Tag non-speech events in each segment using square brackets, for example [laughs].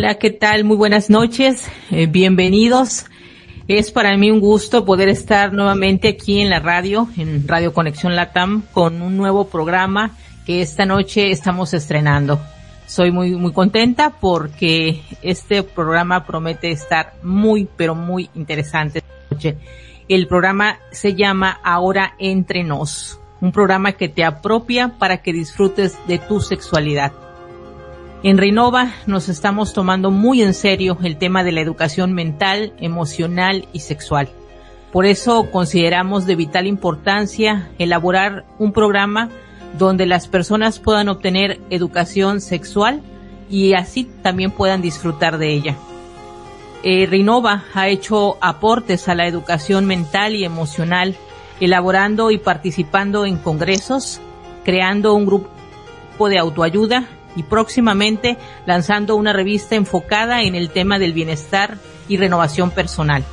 Hola, ¿qué tal? Muy buenas noches. Eh, bienvenidos. Es para mí un gusto poder estar nuevamente aquí en la radio, en Radio Conexión Latam, con un nuevo programa que esta noche estamos estrenando. Soy muy, muy contenta porque este programa promete estar muy, pero muy interesante esta noche. El programa se llama Ahora Entre Nos, un programa que te apropia para que disfrutes de tu sexualidad en Renova nos estamos tomando muy en serio el tema de la educación mental, emocional y sexual. Por eso consideramos de vital importancia elaborar un programa donde las personas puedan obtener educación sexual y así también puedan disfrutar de ella. Eh, Renova ha hecho aportes a la educación mental y emocional, elaborando y participando en congresos, creando un grupo de autoayuda y próximamente lanzando una revista enfocada en el tema del bienestar y renovación personal,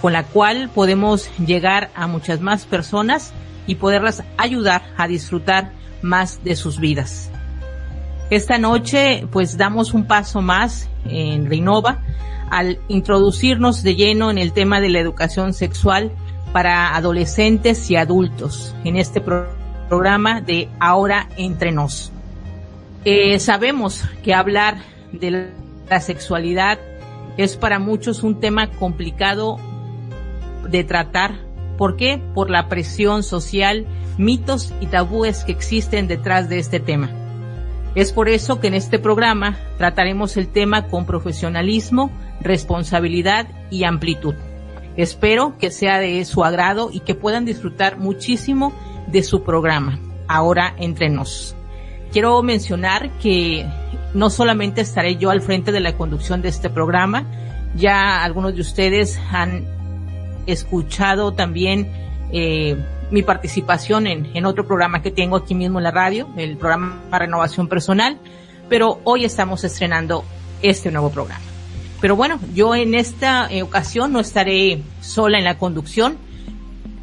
con la cual podemos llegar a muchas más personas y poderlas ayudar a disfrutar más de sus vidas. Esta noche pues damos un paso más en Renova al introducirnos de lleno en el tema de la educación sexual para adolescentes y adultos en este programa de Ahora entre nos. Eh, sabemos que hablar de la sexualidad es para muchos un tema complicado de tratar. ¿Por qué? Por la presión social, mitos y tabúes que existen detrás de este tema. Es por eso que en este programa trataremos el tema con profesionalismo, responsabilidad y amplitud. Espero que sea de su agrado y que puedan disfrutar muchísimo de su programa. Ahora entre nos. Quiero mencionar que no solamente estaré yo al frente de la conducción de este programa, ya algunos de ustedes han escuchado también eh, mi participación en, en, otro programa que tengo aquí mismo en la radio, el programa Renovación Personal, pero hoy estamos estrenando este nuevo programa. Pero bueno, yo en esta eh, ocasión no estaré sola en la conducción,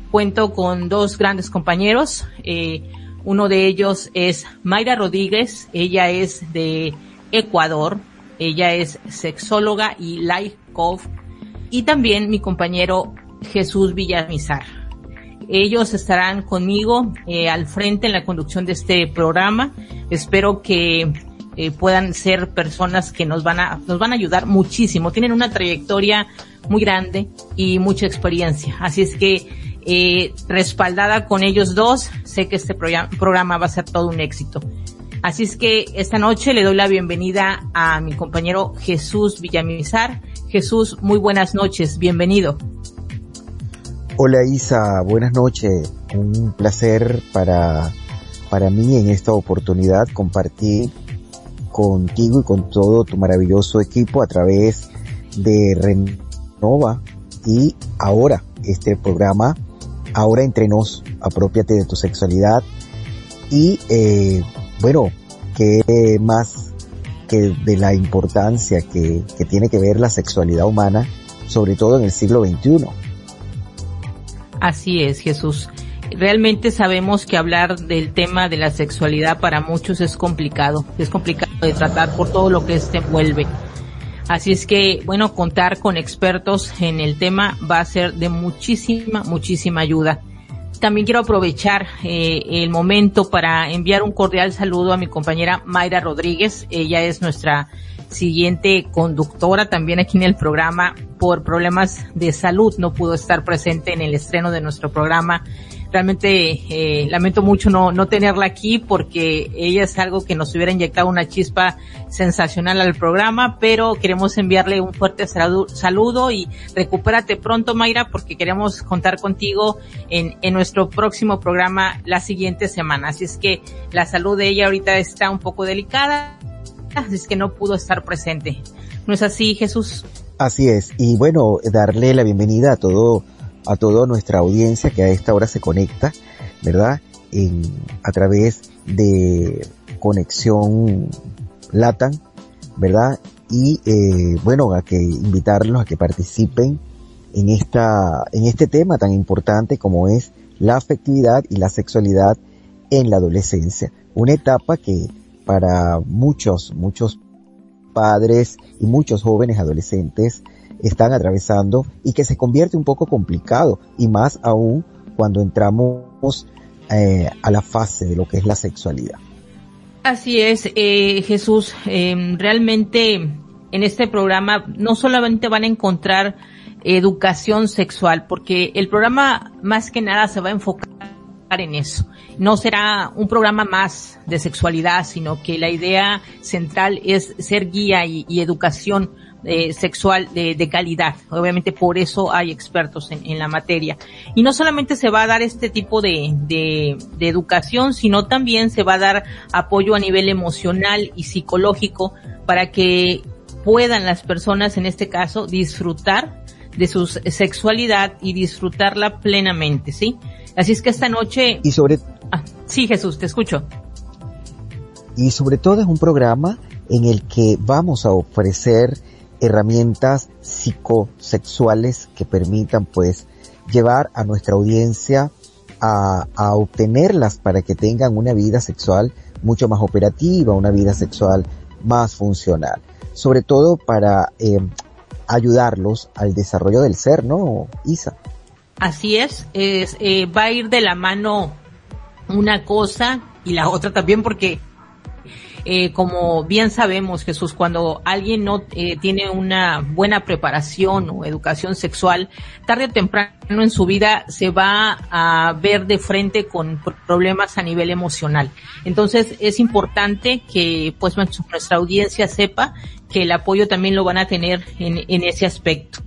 cuento con dos grandes compañeros, eh, uno de ellos es Mayra Rodríguez, ella es de Ecuador, ella es sexóloga y life coach, y también mi compañero Jesús Villamizar. Ellos estarán conmigo eh, al frente en la conducción de este programa. Espero que eh, puedan ser personas que nos van a nos van a ayudar muchísimo. Tienen una trayectoria muy grande y mucha experiencia. Así es que eh, respaldada con ellos dos, sé que este programa va a ser todo un éxito. Así es que esta noche le doy la bienvenida a mi compañero Jesús Villamizar. Jesús, muy buenas noches, bienvenido. Hola Isa, buenas noches. Un placer para, para mí en esta oportunidad compartir contigo y con todo tu maravilloso equipo a través de Renova y ahora este programa ahora entre nos, apropiate de tu sexualidad y eh, bueno, que más que de la importancia que, que tiene que ver la sexualidad humana, sobre todo en el siglo XXI. Así es, Jesús. Realmente sabemos que hablar del tema de la sexualidad para muchos es complicado, es complicado de tratar por todo lo que este envuelve. Así es que, bueno, contar con expertos en el tema va a ser de muchísima, muchísima ayuda. También quiero aprovechar eh, el momento para enviar un cordial saludo a mi compañera Mayra Rodríguez. Ella es nuestra siguiente conductora también aquí en el programa por problemas de salud. No pudo estar presente en el estreno de nuestro programa realmente eh, lamento mucho no, no tenerla aquí porque ella es algo que nos hubiera inyectado una chispa sensacional al programa, pero queremos enviarle un fuerte saludo y recupérate pronto Mayra porque queremos contar contigo en, en nuestro próximo programa la siguiente semana. Así es que la salud de ella ahorita está un poco delicada, así es que no pudo estar presente. ¿No es así, Jesús? Así es. Y bueno, darle la bienvenida a todo a toda nuestra audiencia que a esta hora se conecta, ¿verdad? En, a través de conexión LATAM, ¿verdad? Y eh, bueno, a que invitarlos a que participen en esta, en este tema tan importante como es la afectividad y la sexualidad en la adolescencia. Una etapa que para muchos, muchos padres y muchos jóvenes adolescentes están atravesando y que se convierte un poco complicado y más aún cuando entramos eh, a la fase de lo que es la sexualidad. Así es, eh, Jesús. Em, realmente en este programa no solamente van a encontrar educación sexual, porque el programa más que nada se va a enfocar en eso. No será un programa más de sexualidad, sino que la idea central es ser guía y, educación eh, sexual de, calidad. Obviamente por eso hay expertos en, la materia. Y no solamente se va a dar este tipo de, de, educación, sino también se va a dar apoyo a nivel emocional y psicológico para que puedan las personas, en este caso, disfrutar de su sexualidad y disfrutarla plenamente, ¿sí? Así es que esta noche... Y sobre... Ah, sí, Jesús, te escucho. Y sobre todo es un programa en el que vamos a ofrecer herramientas psicosexuales que permitan pues llevar a nuestra audiencia a, a, obtenerlas para que tengan una vida sexual mucho más operativa, una vida sexual más funcional. Sobre todo para eh, ayudarlos al desarrollo del ser, ¿no, Isa? Así es, es eh, va a ir de la mano una cosa y la otra también porque eh, como bien sabemos, Jesús, cuando alguien no eh, tiene una buena preparación o educación sexual, tarde o temprano en su vida se va a ver de frente con problemas a nivel emocional. Entonces es importante que pues nuestra audiencia sepa que el apoyo también lo van a tener en, en ese aspecto.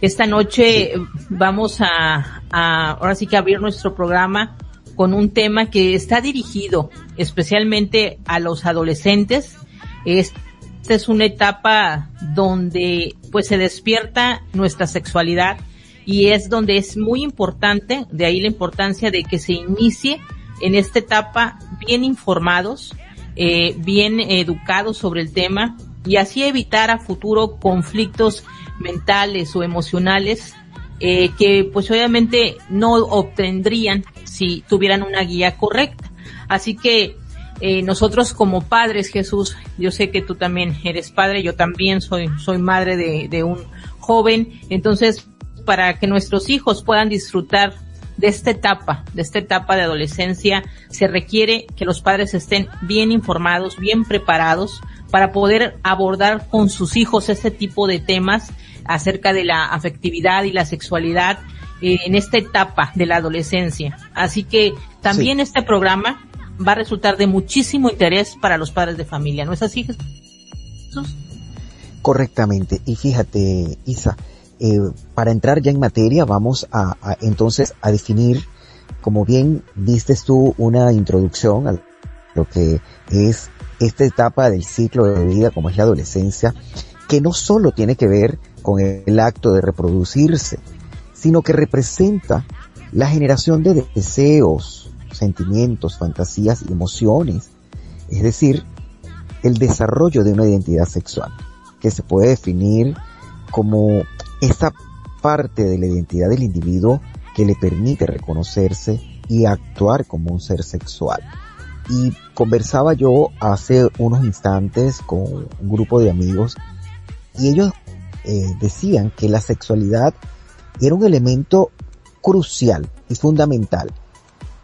Esta noche vamos a, a, ahora sí que abrir nuestro programa con un tema que está dirigido especialmente a los adolescentes. Esta es una etapa donde pues se despierta nuestra sexualidad y es donde es muy importante, de ahí la importancia de que se inicie en esta etapa bien informados, eh, bien educados sobre el tema y así evitar a futuro conflictos mentales o emocionales eh, que pues obviamente no obtendrían si tuvieran una guía correcta. Así que eh, nosotros como padres, Jesús, yo sé que tú también eres padre, yo también soy, soy madre de, de un joven, entonces para que nuestros hijos puedan disfrutar de esta etapa, de esta etapa de adolescencia, se requiere que los padres estén bien informados, bien preparados para poder abordar con sus hijos este tipo de temas acerca de la afectividad y la sexualidad eh, en esta etapa de la adolescencia. Así que también este programa va a resultar de muchísimo interés para los padres de familia, ¿no es así, Jesús? Correctamente. Y fíjate, Isa, eh, para entrar ya en materia, vamos a, a, entonces a definir, como bien viste tú, una introducción a lo que es esta etapa del ciclo de vida como es la adolescencia, que no solo tiene que ver con el acto de reproducirse, sino que representa la generación de deseos, sentimientos, fantasías y emociones, es decir, el desarrollo de una identidad sexual, que se puede definir como esa parte de la identidad del individuo que le permite reconocerse y actuar como un ser sexual. Y conversaba yo hace unos instantes con un grupo de amigos y ellos eh, decían que la sexualidad era un elemento crucial y fundamental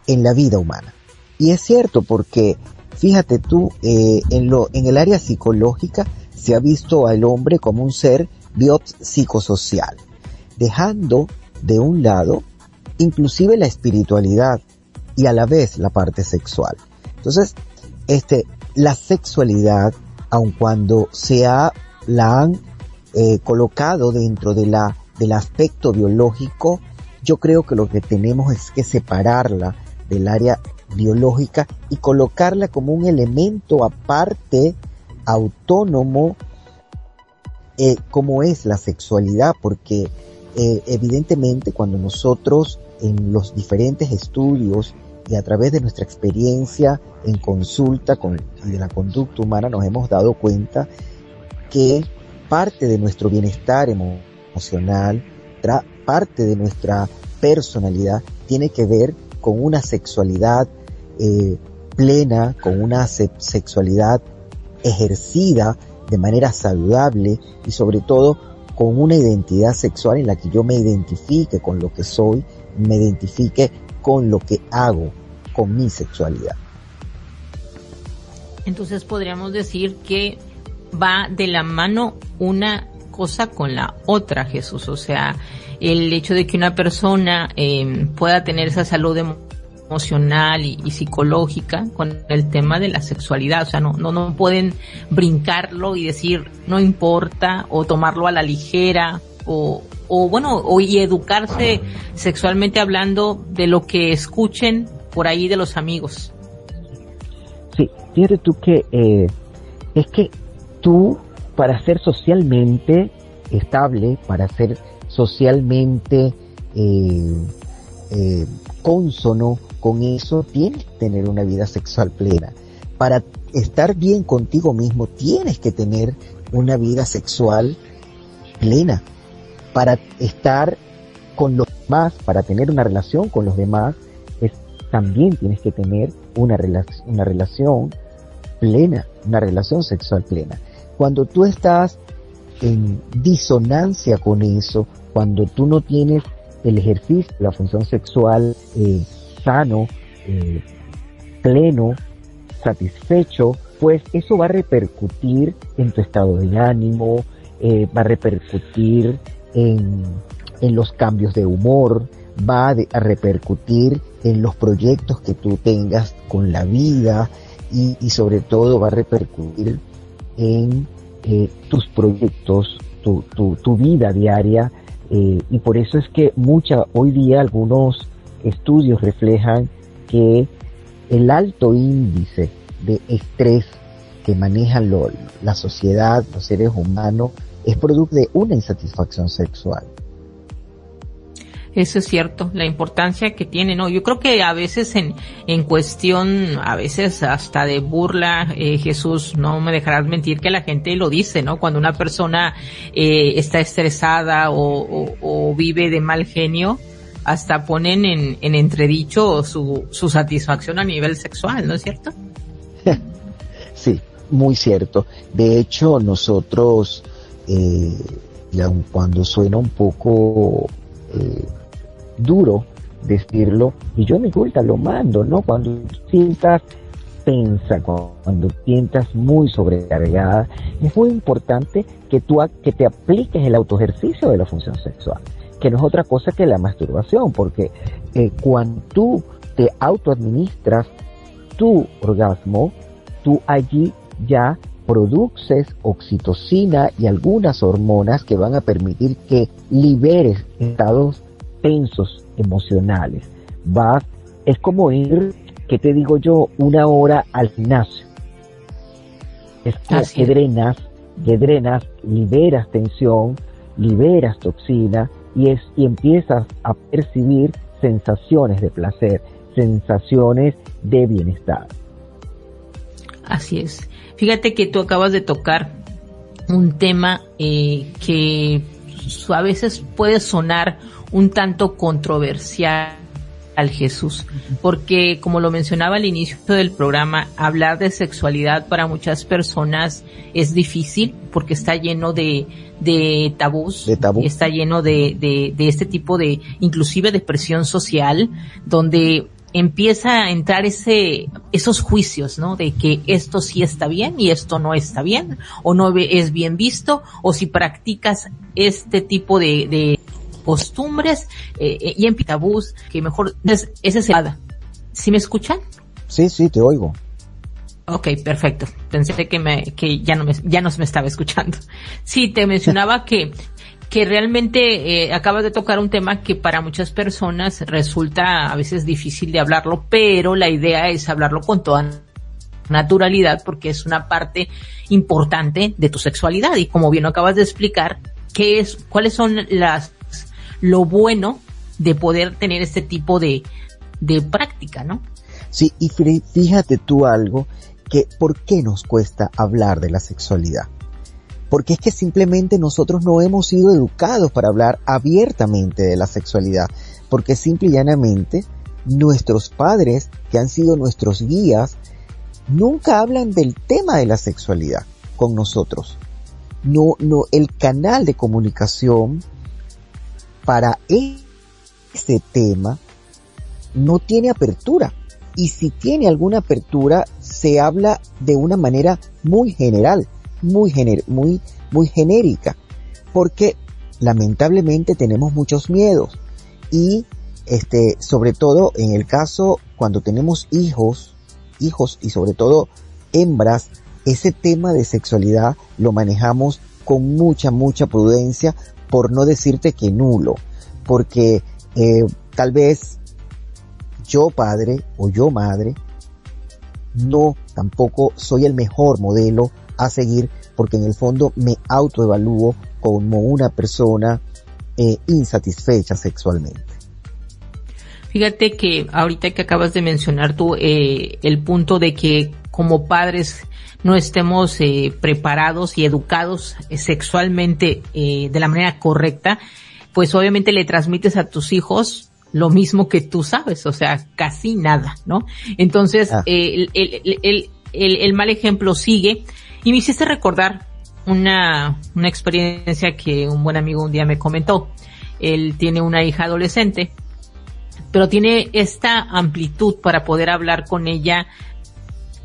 en la vida humana. Y es cierto porque, fíjate tú, eh, en, lo, en el área psicológica se ha visto al hombre como un ser biopsicosocial, dejando de un lado inclusive la espiritualidad y a la vez la parte sexual. Entonces, este, la sexualidad, aun cuando se ha, la han eh, colocado dentro de la, del aspecto biológico, yo creo que lo que tenemos es que separarla del área biológica y colocarla como un elemento aparte, autónomo, eh, como es la sexualidad, porque eh, evidentemente cuando nosotros en los diferentes estudios y a través de nuestra experiencia en consulta con, y de la conducta humana nos hemos dado cuenta que parte de nuestro bienestar parte de nuestra personalidad tiene que ver con una sexualidad eh, plena, con una sexualidad ejercida de manera saludable y sobre todo con una identidad sexual en la que yo me identifique con lo que soy, me identifique con lo que hago, con mi sexualidad. Entonces podríamos decir que va de la mano una cosa con la otra, Jesús. O sea, el hecho de que una persona eh, pueda tener esa salud emocional y, psicológica con el tema de la sexualidad. O sea, no, no, no pueden brincarlo y decir no importa o tomarlo a la ligera o, o bueno, o, y educarse sexualmente hablando de lo que escuchen por ahí de los amigos. Sí, fíjate tú que eh, es que tú para ser socialmente estable, para ser socialmente eh, eh, consono con eso, tienes que tener una vida sexual plena. Para estar bien contigo mismo, tienes que tener una vida sexual plena. Para estar con los demás, para tener una relación con los demás, es, también tienes que tener una, una relación plena, una relación sexual plena. Cuando tú estás en disonancia con eso, cuando tú no tienes el ejercicio la función sexual eh, sano, eh, pleno, satisfecho, pues eso va a repercutir en tu estado de ánimo, eh, va a repercutir en, en, los cambios de humor, va a, repercutir en los proyectos que tú tengas con la vida y, y sobre todo va a repercutir en eh, tus proyectos, tu, tu, vida diaria eh, y por eso es que mucha, hoy día algunos estudios reflejan que el alto índice de estrés que maneja la sociedad, los seres humanos, es producto de una insatisfacción sexual. Eso es cierto, la importancia que tiene, ¿no? Yo creo que a veces en, en cuestión, a veces hasta de burla, eh, Jesús, no me dejarás mentir que la gente lo dice, ¿no? Cuando una persona eh, está estresada o, o, vive de mal genio, hasta ponen en, en entredicho su, su satisfacción a nivel sexual, ¿no es cierto? [laughs] sí, muy cierto. De hecho, nosotros, eh, cuando suena un poco eh, duro decirlo y yo me gusta lo mando, ¿no? Cuando sientas tensa, cuando sientas muy sobrecargada, es muy importante que tú que te apliques el autoejercicio de la función sexual, que no es otra cosa que la masturbación, porque eh, cuando tú te autoadministras tu orgasmo, tú allí ya produces oxitocina y algunas hormonas que van a permitir que liberes estados tensos emocionales. Vas, es como ir, que te digo yo, una hora al gimnasio. Es que, drenas, que drenas, liberas tensión, liberas toxina y, es, y empiezas a percibir sensaciones de placer, sensaciones de bienestar. Así es. Fíjate que tú acabas de tocar un tema eh, que a veces puede sonar un tanto controversial al Jesús, porque como lo mencionaba al inicio del programa, hablar de sexualidad para muchas personas es difícil porque está lleno de, de tabús, está lleno de, de, de este tipo de, inclusive de presión social, donde empieza a entrar ese, esos juicios, ¿no? De que esto sí está bien y esto no está bien, o no es bien visto, o si practicas este tipo de, de costumbres eh, eh y en pitabús, que mejor es, ese es el ¿Sí me escuchan? Sí, sí, te oigo. Ok, perfecto. Pensé que me, que ya no me, ya no me estaba escuchando. Sí, te mencionaba que que realmente eh, acabas de tocar un tema que para muchas personas resulta a veces difícil de hablarlo, pero la idea es hablarlo con toda naturalidad porque es una parte importante de tu sexualidad y como bien acabas de explicar, qué es, cuáles son las, lo bueno de poder tener este tipo de, de práctica, ¿no? Sí, y fíjate tú algo, que ¿por qué nos cuesta hablar de la sexualidad? porque es que simplemente nosotros no hemos sido educados para hablar abiertamente de la sexualidad, porque simple y llanamente nuestros padres, que han sido nuestros guías, nunca hablan del tema de la sexualidad con nosotros. No, no, el canal de comunicación para este tema no tiene apertura. Y si tiene alguna apertura, se habla de una manera muy general, muy, muy, muy genérica. Porque lamentablemente tenemos muchos miedos. Y este, sobre todo en el caso cuando tenemos hijos, hijos y sobre todo hembras, ese tema de sexualidad lo manejamos con mucha, mucha prudencia, por no decirte que nulo, porque eh, tal vez yo padre o yo madre no tampoco soy el mejor modelo a seguir porque en el fondo me autoevalúo como una persona eh, insatisfecha sexualmente. Fíjate que ahorita que acabas de mencionar tú eh, el punto de que como padres no estemos eh, preparados y educados eh, sexualmente eh, de la manera correcta, pues obviamente le transmites a tus hijos lo mismo que tú sabes, o sea, casi nada, ¿no? Entonces, ah. el, el, el, el, mal ejemplo sigue y me hiciste recordar una, una experiencia que un buen amigo un día me comentó. Él tiene una hija adolescente, pero tiene esta amplitud para poder hablar con ella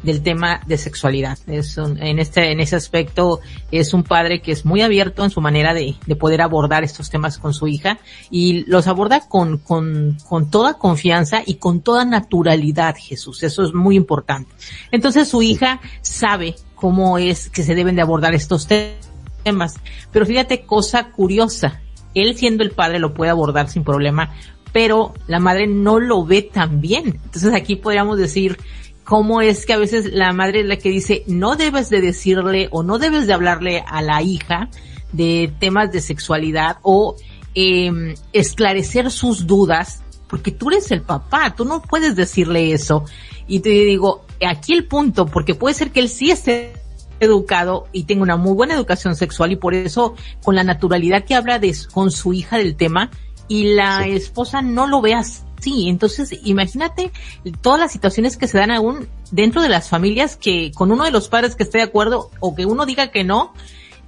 del tema de sexualidad. Es en este, en ese aspecto es un padre que es muy abierto en su manera de, de poder abordar estos temas con su hija y los aborda con, con, con toda confianza y con toda naturalidad, Jesús. Eso es muy importante. Entonces su hija sabe cómo es que se deben de abordar estos temas. Pero fíjate, cosa curiosa. Él siendo el padre lo puede abordar sin problema, pero la madre no lo ve tan bien. Entonces aquí podríamos decir, cómo es que a veces la madre es la que dice, no debes de decirle o no debes de hablarle a la hija de temas de sexualidad o eh, esclarecer sus dudas, porque tú eres el papá, tú no puedes decirle eso. Y te digo, aquí el punto, porque puede ser que él sí esté educado y tenga una muy buena educación sexual y por eso con la naturalidad que habla de, con su hija del tema y la esposa no lo veas Sí, entonces imagínate todas las situaciones que se dan aún dentro de las familias que con uno de los padres que esté de acuerdo o que uno diga que no,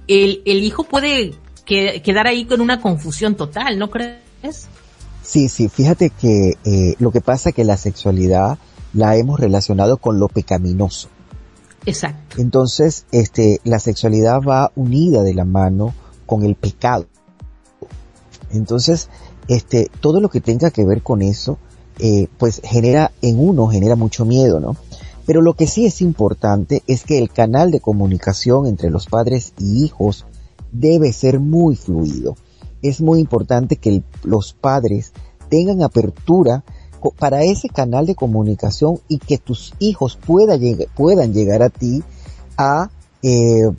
el, el hijo puede quedar ahí con una confusión total, ¿no crees? Sí, sí, fíjate que eh, lo que pasa es que la sexualidad la hemos relacionado con lo pecaminoso. Exacto. Entonces, este, la sexualidad va unida de la mano con el pecado. Entonces, este, todo lo que tenga que ver con eso, eh, pues genera en uno, genera mucho miedo, ¿no? Pero lo que sí es importante es que el canal de comunicación entre los padres y hijos debe ser muy fluido. Es muy importante que los padres tengan apertura para ese canal de comunicación y que tus hijos puedan llegar a ti a eh,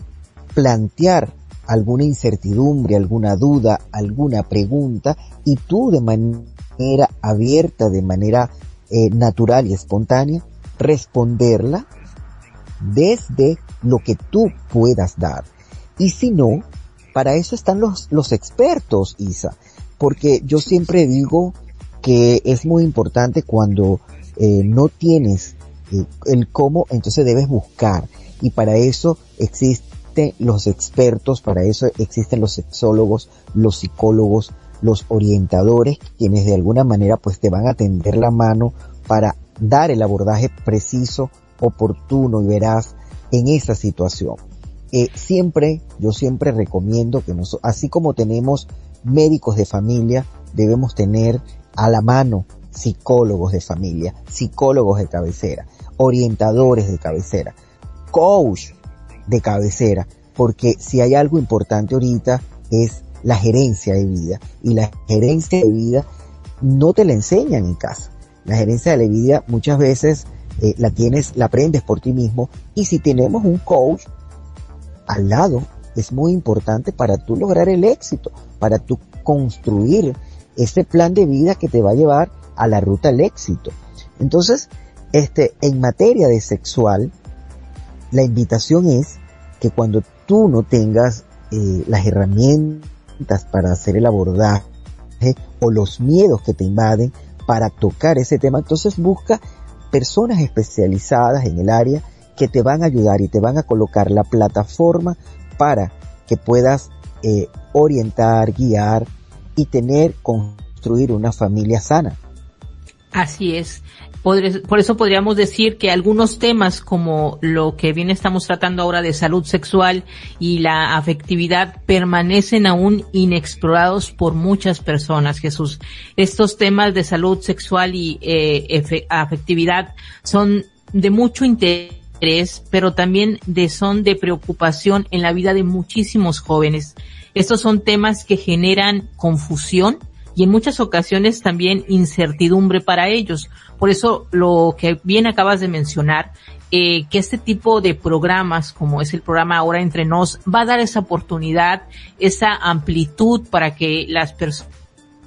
plantear alguna incertidumbre, alguna duda, alguna pregunta y tú de manera abierta, de manera eh, natural y espontánea, responderla desde lo que tú puedas dar. Y si no, para eso están los, los expertos, Isa, porque yo siempre digo que es muy importante cuando eh, no tienes eh, el cómo, entonces debes buscar. Y para eso existe los expertos, para eso existen los sexólogos, los psicólogos, los orientadores, quienes de alguna manera pues te van a tender la mano para dar el abordaje preciso, oportuno y veraz en esa situación. Eh, siempre, yo siempre recomiendo que nos, así como tenemos médicos de familia, debemos tener a la mano psicólogos de familia, psicólogos de cabecera, orientadores de cabecera, coach de cabecera, porque si hay algo importante ahorita es la gerencia de vida y la gerencia de vida no te la enseñan en casa. La gerencia de la vida muchas veces eh, la tienes, la aprendes por ti mismo y si tenemos un coach al lado es muy importante para tú lograr el éxito, para tú construir ese plan de vida que te va a llevar a la ruta al éxito. Entonces, este, en materia de sexual, la invitación es que cuando tú no tengas eh, las herramientas para hacer el abordaje o los miedos que te invaden para tocar ese tema, entonces busca personas especializadas en el área que te van a ayudar y te van a colocar la plataforma para que puedas eh, orientar, guiar y tener, construir una familia sana. Así es. Por eso podríamos decir que algunos temas como lo que bien estamos tratando ahora de salud sexual y la afectividad permanecen aún inexplorados por muchas personas, Jesús. Estos temas de salud sexual y eh, afectividad son de mucho interés, pero también de, son de preocupación en la vida de muchísimos jóvenes. Estos son temas que generan confusión, y en muchas ocasiones también incertidumbre para ellos. Por eso lo que bien acabas de mencionar, eh, que este tipo de programas, como es el programa Ahora Entre Nos, va a dar esa oportunidad, esa amplitud para que las personas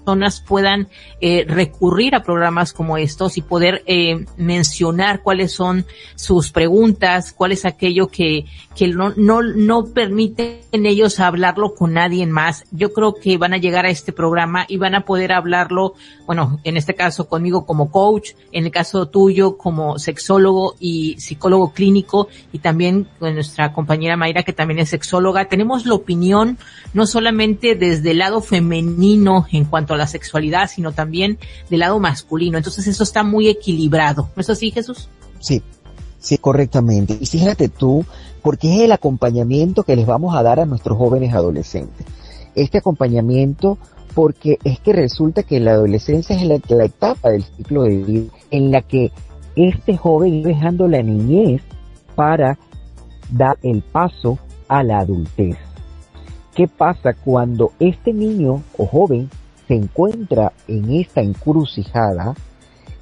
personas puedan eh, recurrir a programas como estos y poder eh, mencionar cuáles son sus preguntas, cuál es aquello que, que no, no, no permiten ellos hablarlo con nadie más. Yo creo que van a llegar a este programa y van a poder hablarlo, bueno, en este caso conmigo como coach, en el caso tuyo como sexólogo y psicólogo clínico y también con nuestra compañera Mayra que también es sexóloga. Tenemos la opinión no solamente desde el lado femenino en cuanto la sexualidad, sino también del lado masculino. Entonces eso está muy equilibrado. ¿No es así, Jesús? Sí, sí, correctamente. Y fíjate tú, porque es el acompañamiento que les vamos a dar a nuestros jóvenes adolescentes. Este acompañamiento porque es que resulta que la adolescencia es la, etapa del ciclo de vida en la que este joven dejando la niñez para dar el paso a la adultez. ¿Qué pasa cuando este niño o joven se encuentra en esta encrucijada,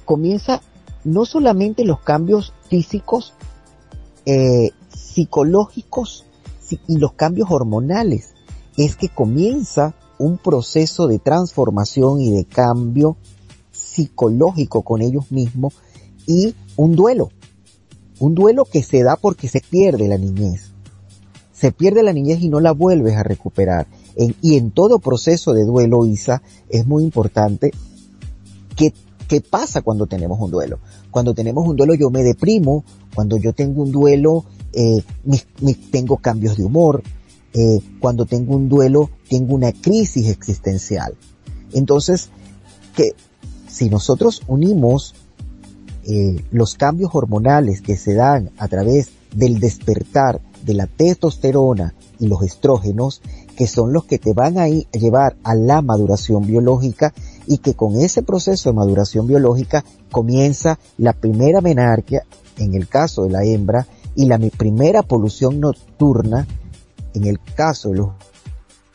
comienza no solamente los cambios físicos, eh, psicológicos y los cambios hormonales, es que comienza un proceso de transformación y de cambio psicológico con ellos mismos y un duelo. Un duelo que se da porque se pierde la niñez. Se pierde la niñez y no la vuelves a recuperar y en todo proceso de duelo, Isa, es muy importante que ¿Qué pasa cuando tenemos un duelo? Cuando tenemos un duelo yo me deprimo, cuando yo tengo un duelo eh, tengo cambios de humor, eh, cuando tengo un duelo tengo una crisis existencial. Entonces, que si nosotros unimos eh, los cambios hormonales que se dan a través del despertar de la testosterona y los estrógenos, que son los que te van a llevar a la maduración biológica y que con ese proceso de maduración biológica comienza la primera menarquia, en el caso de la hembra, y la primera polución nocturna, en el caso de los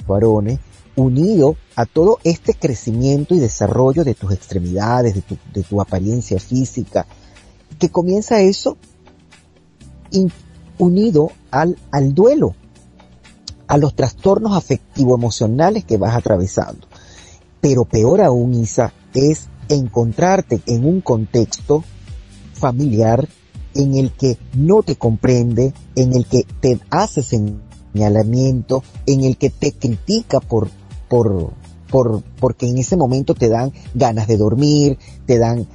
varones, unido a todo este crecimiento y desarrollo de tus extremidades, de tu, apariencia física, que comienza eso unido al, al duelo, a los trastornos afectivo-emocionales que vas atravesando. Pero peor aún, Isa, es encontrarte en un contexto familiar en el que no te comprende, en el que te hace señalamiento, en el que te critica por, por, por, porque en ese momento te dan ganas de dormir, te dan,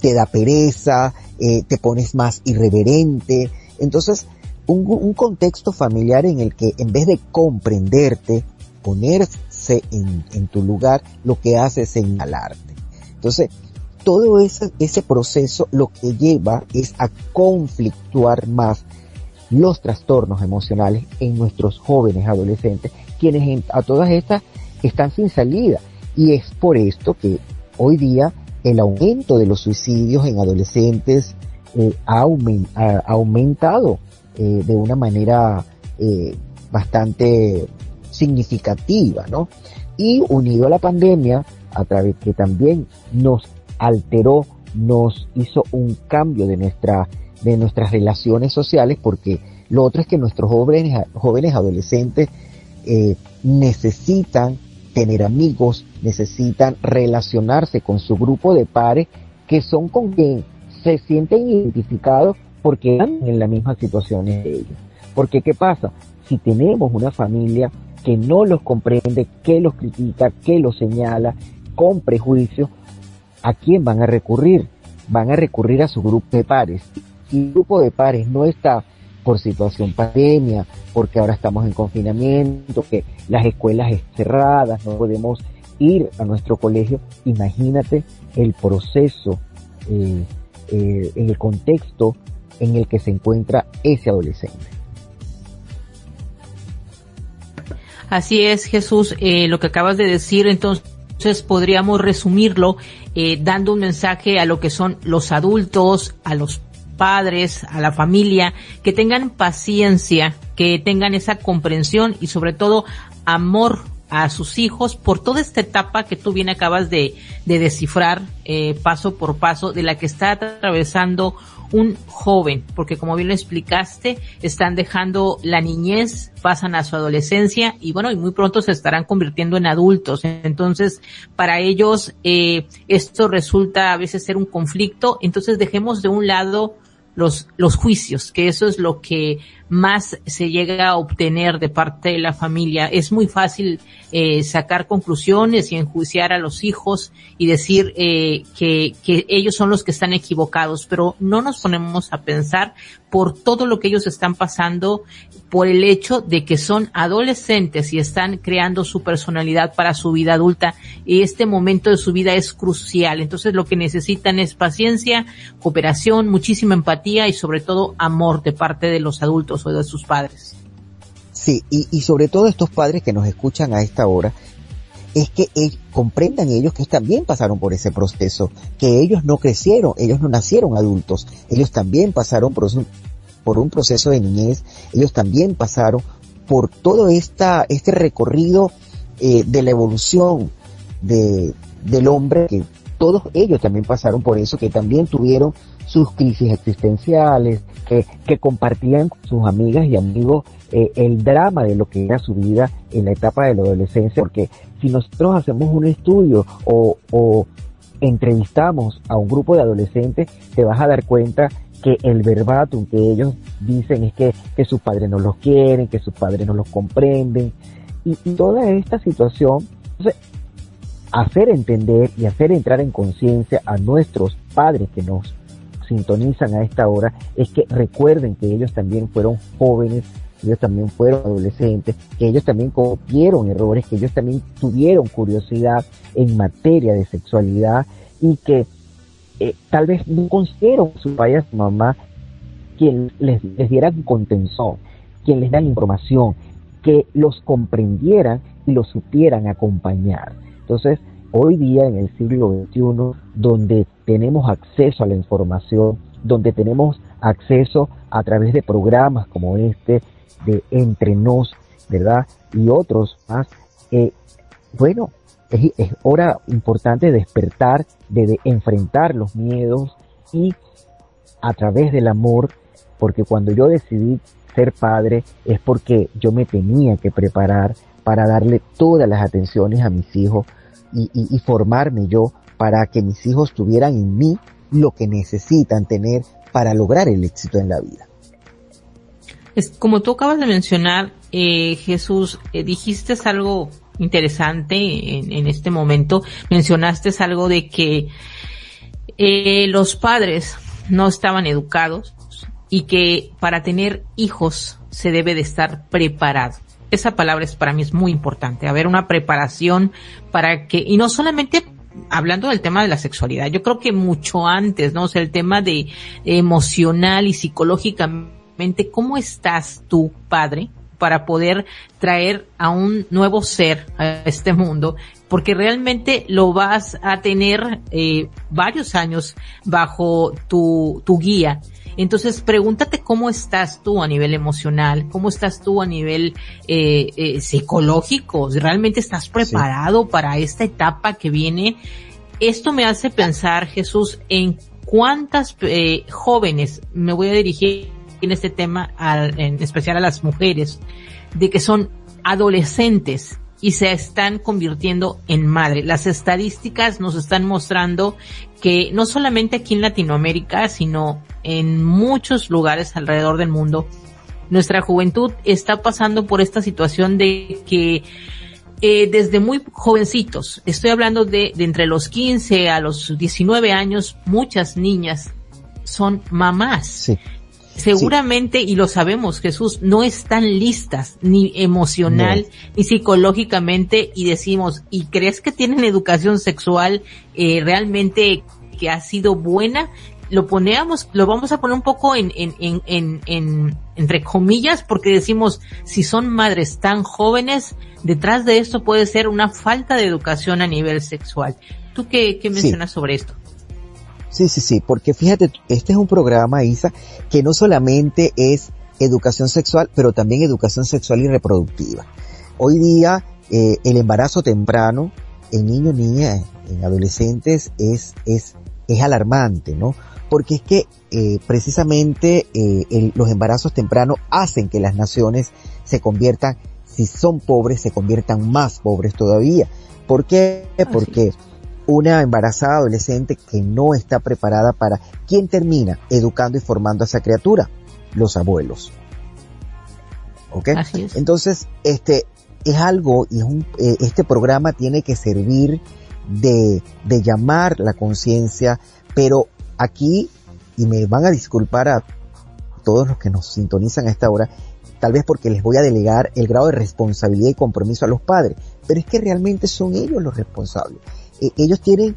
te da pereza, eh, te pones más irreverente. Entonces, un, contexto familiar en el que en vez de comprenderte, ponerse en, tu lugar, lo que hace es señalarte. Entonces, todo ese, ese proceso lo que lleva es a conflictuar más los trastornos emocionales en nuestros jóvenes adolescentes, quienes a todas estas están sin salida. Y es por esto que hoy día el aumento de los suicidios en adolescentes eh, ha, aumentado de una manera eh, bastante significativa, ¿no? Y unido a la pandemia, a través que también nos alteró, nos hizo un cambio de nuestra, de nuestras relaciones sociales, porque lo otro es que nuestros jóvenes, jóvenes adolescentes eh, necesitan tener amigos, necesitan relacionarse con su grupo de pares que son con quien se sienten identificados porque están en las mismas situaciones de ellos. Porque ¿qué pasa? Si tenemos una familia que no los comprende, que los critica, que los señala, con prejuicio, ¿a quién van a recurrir? Van a recurrir a su grupo de pares. si el grupo de pares no está por situación pandemia, porque ahora estamos en confinamiento, que las escuelas están cerradas, no podemos ir a nuestro colegio, imagínate el proceso, eh, eh, el contexto en el que se encuentra ese adolescente. Así es, Jesús, eh, lo que acabas de decir, entonces podríamos resumirlo eh, dando un mensaje a lo que son los adultos, a los padres, a la familia, que tengan paciencia, que tengan esa comprensión y sobre todo amor a sus hijos por toda esta etapa que tú bien acabas de, de descifrar eh, paso por paso de la que está atravesando un joven, porque como bien lo explicaste, están dejando la niñez, pasan a su adolescencia y bueno, y muy pronto se estarán convirtiendo en adultos. Entonces, para ellos eh, esto resulta a veces ser un conflicto, entonces dejemos de un lado los, los juicios, que eso es lo que más se llega a obtener de parte de la familia. Es muy fácil eh, sacar conclusiones y enjuiciar a los hijos y decir eh, que, que ellos son los que están equivocados, pero no nos ponemos a pensar por todo lo que ellos están pasando, por el hecho de que son adolescentes y están creando su personalidad para su vida adulta y este momento de su vida es crucial. Entonces lo que necesitan es paciencia, cooperación, muchísima empatía y sobre todo amor de parte de los adultos o de sus padres. Sí, y, sobre todo estos padres que nos escuchan a esta hora, es que comprendan ellos que también pasaron por ese proceso, que ellos no crecieron, ellos no nacieron adultos, ellos también pasaron por, por un proceso de niñez, ellos también pasaron por todo esta, este recorrido eh, de la evolución de, del hombre, que todos ellos también pasaron por eso, que también tuvieron sus crisis existenciales, que, compartían con sus amigas y amigos eh, el drama de lo que era su vida en la etapa de la adolescencia, porque si nosotros hacemos un estudio o, entrevistamos a un grupo de adolescentes, te vas a dar cuenta que el verbatim que ellos dicen es que, que sus padres no los quieren, que sus padres no los comprenden, y, toda esta situación, hacer entender y hacer entrar en conciencia a nuestros padres que nos sintonizan a esta hora es que recuerden que ellos también fueron jóvenes, ellos también fueron adolescentes, que ellos también cometieron errores, que ellos también tuvieron curiosidad en materia de sexualidad y que eh, tal vez no consideraron su padre su mamá quien les, les diera contención, quien les da información, que los comprendieran y los supieran acompañar. Entonces, hoy día en el siglo XXI, donde tenemos acceso a la información, donde tenemos acceso a través de programas como este, de Entre Nos, ¿verdad? Y otros más, eh, bueno, es, hora importante despertar, de, enfrentar los miedos y a través del amor, porque cuando yo decidí ser padre es porque yo me tenía que preparar para darle todas las atenciones a mis hijos y, formarme yo para que mis hijos tuvieran en mí lo que necesitan tener para lograr el éxito en la vida. Como tú acabas de mencionar, eh, Jesús, eh, dijiste algo interesante en, este momento. Mencionaste algo de que eh, los padres no estaban educados y que para tener hijos se debe de estar preparado esa palabra es para mí es muy importante, haber una preparación para que, y no solamente hablando del tema de la sexualidad, yo creo que mucho antes, ¿no? O sea, el tema de emocional y psicológicamente, ¿cómo estás tú, padre, para poder traer a un nuevo ser a este mundo? Porque realmente lo vas a tener eh, varios años bajo tu, tu guía entonces, pregúntate cómo estás tú a nivel emocional, cómo estás tú a nivel eh, eh, psicológico, realmente estás preparado para esta etapa que viene. Esto me hace pensar, Jesús, en cuántas eh, jóvenes, me voy a dirigir en este tema, en especial a las mujeres, de que son adolescentes y se están convirtiendo en madre. Las estadísticas nos están mostrando que no solamente aquí en Latinoamérica, sino en muchos lugares alrededor del mundo, nuestra juventud está pasando por esta situación de que eh, desde muy jovencitos, estoy hablando de, de entre los 15 a los 19 años, muchas niñas son mamás. Seguramente, y lo sabemos, Jesús, no están listas ni emocional ni psicológicamente y decimos, ¿y crees que tienen educación sexual eh, realmente que ha sido buena? Lo ponemos, lo vamos a poner un poco en, en, en, en, entre comillas, porque decimos, si son madres tan jóvenes, detrás de esto puede ser una falta de educación a nivel sexual. ¿Tú qué, qué mencionas sobre esto? Sí, sí, sí, porque fíjate, este es un programa, Isa, que no solamente es educación sexual, pero también educación sexual y reproductiva. Hoy día, eh, el embarazo temprano en niños, niñas, en adolescentes es, es, es alarmante, ¿no? Porque es que eh, precisamente eh, los embarazos tempranos hacen que las naciones se conviertan, si son pobres, se conviertan más pobres todavía. ¿Por qué? Porque una embarazada adolescente que no está preparada para quién termina educando y formando a esa criatura, los abuelos. ¿Ok? Entonces, este es algo y es un, eh, este programa tiene que servir de, de llamar la conciencia, pero aquí, y me van a disculpar a todos los que nos sintonizan a esta hora, tal vez porque les voy a delegar el grado de responsabilidad y compromiso a los padres, pero es que realmente son ellos los responsables. Eh, ellos tienen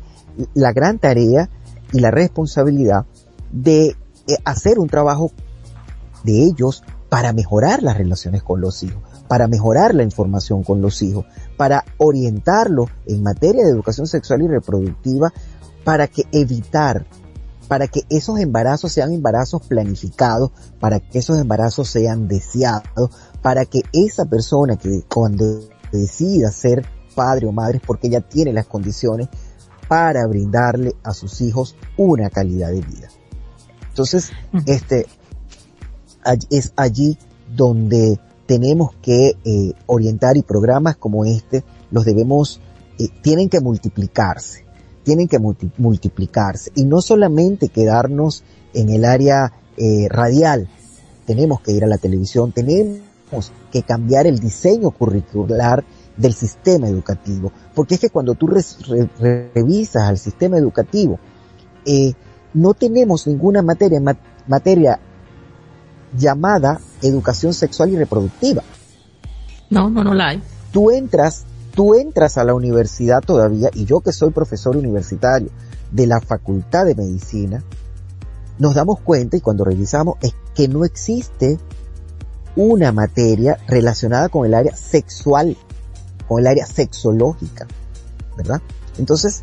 la gran tarea y la responsabilidad de eh, hacer un trabajo de ellos para mejorar las relaciones con los hijos, para mejorar la información con los hijos, para orientarlos en materia de educación sexual y reproductiva, para que evitar, para que esos embarazos sean embarazos planificados, para que esos embarazos sean deseados, para que esa persona que cuando decida ser padre o madre porque ella tiene las condiciones para brindarle a sus hijos una calidad de vida. Entonces, este, es allí donde tenemos que eh, orientar y programas como este los debemos, eh, tienen que multiplicarse, tienen que multiplicarse y no solamente quedarnos en el área eh, radial, tenemos que ir a la televisión, tenemos que cambiar el diseño curricular del sistema educativo. Porque es que cuando tú revisas al sistema educativo, eh, no tenemos ninguna materia, materia llamada educación sexual y reproductiva. No, no, no la hay. Tú entras, tú entras a la universidad todavía, y yo que soy profesor universitario de la Facultad de Medicina, nos damos cuenta y cuando revisamos es que no existe una materia relacionada con el área sexual con el área sexológica, ¿verdad? Entonces,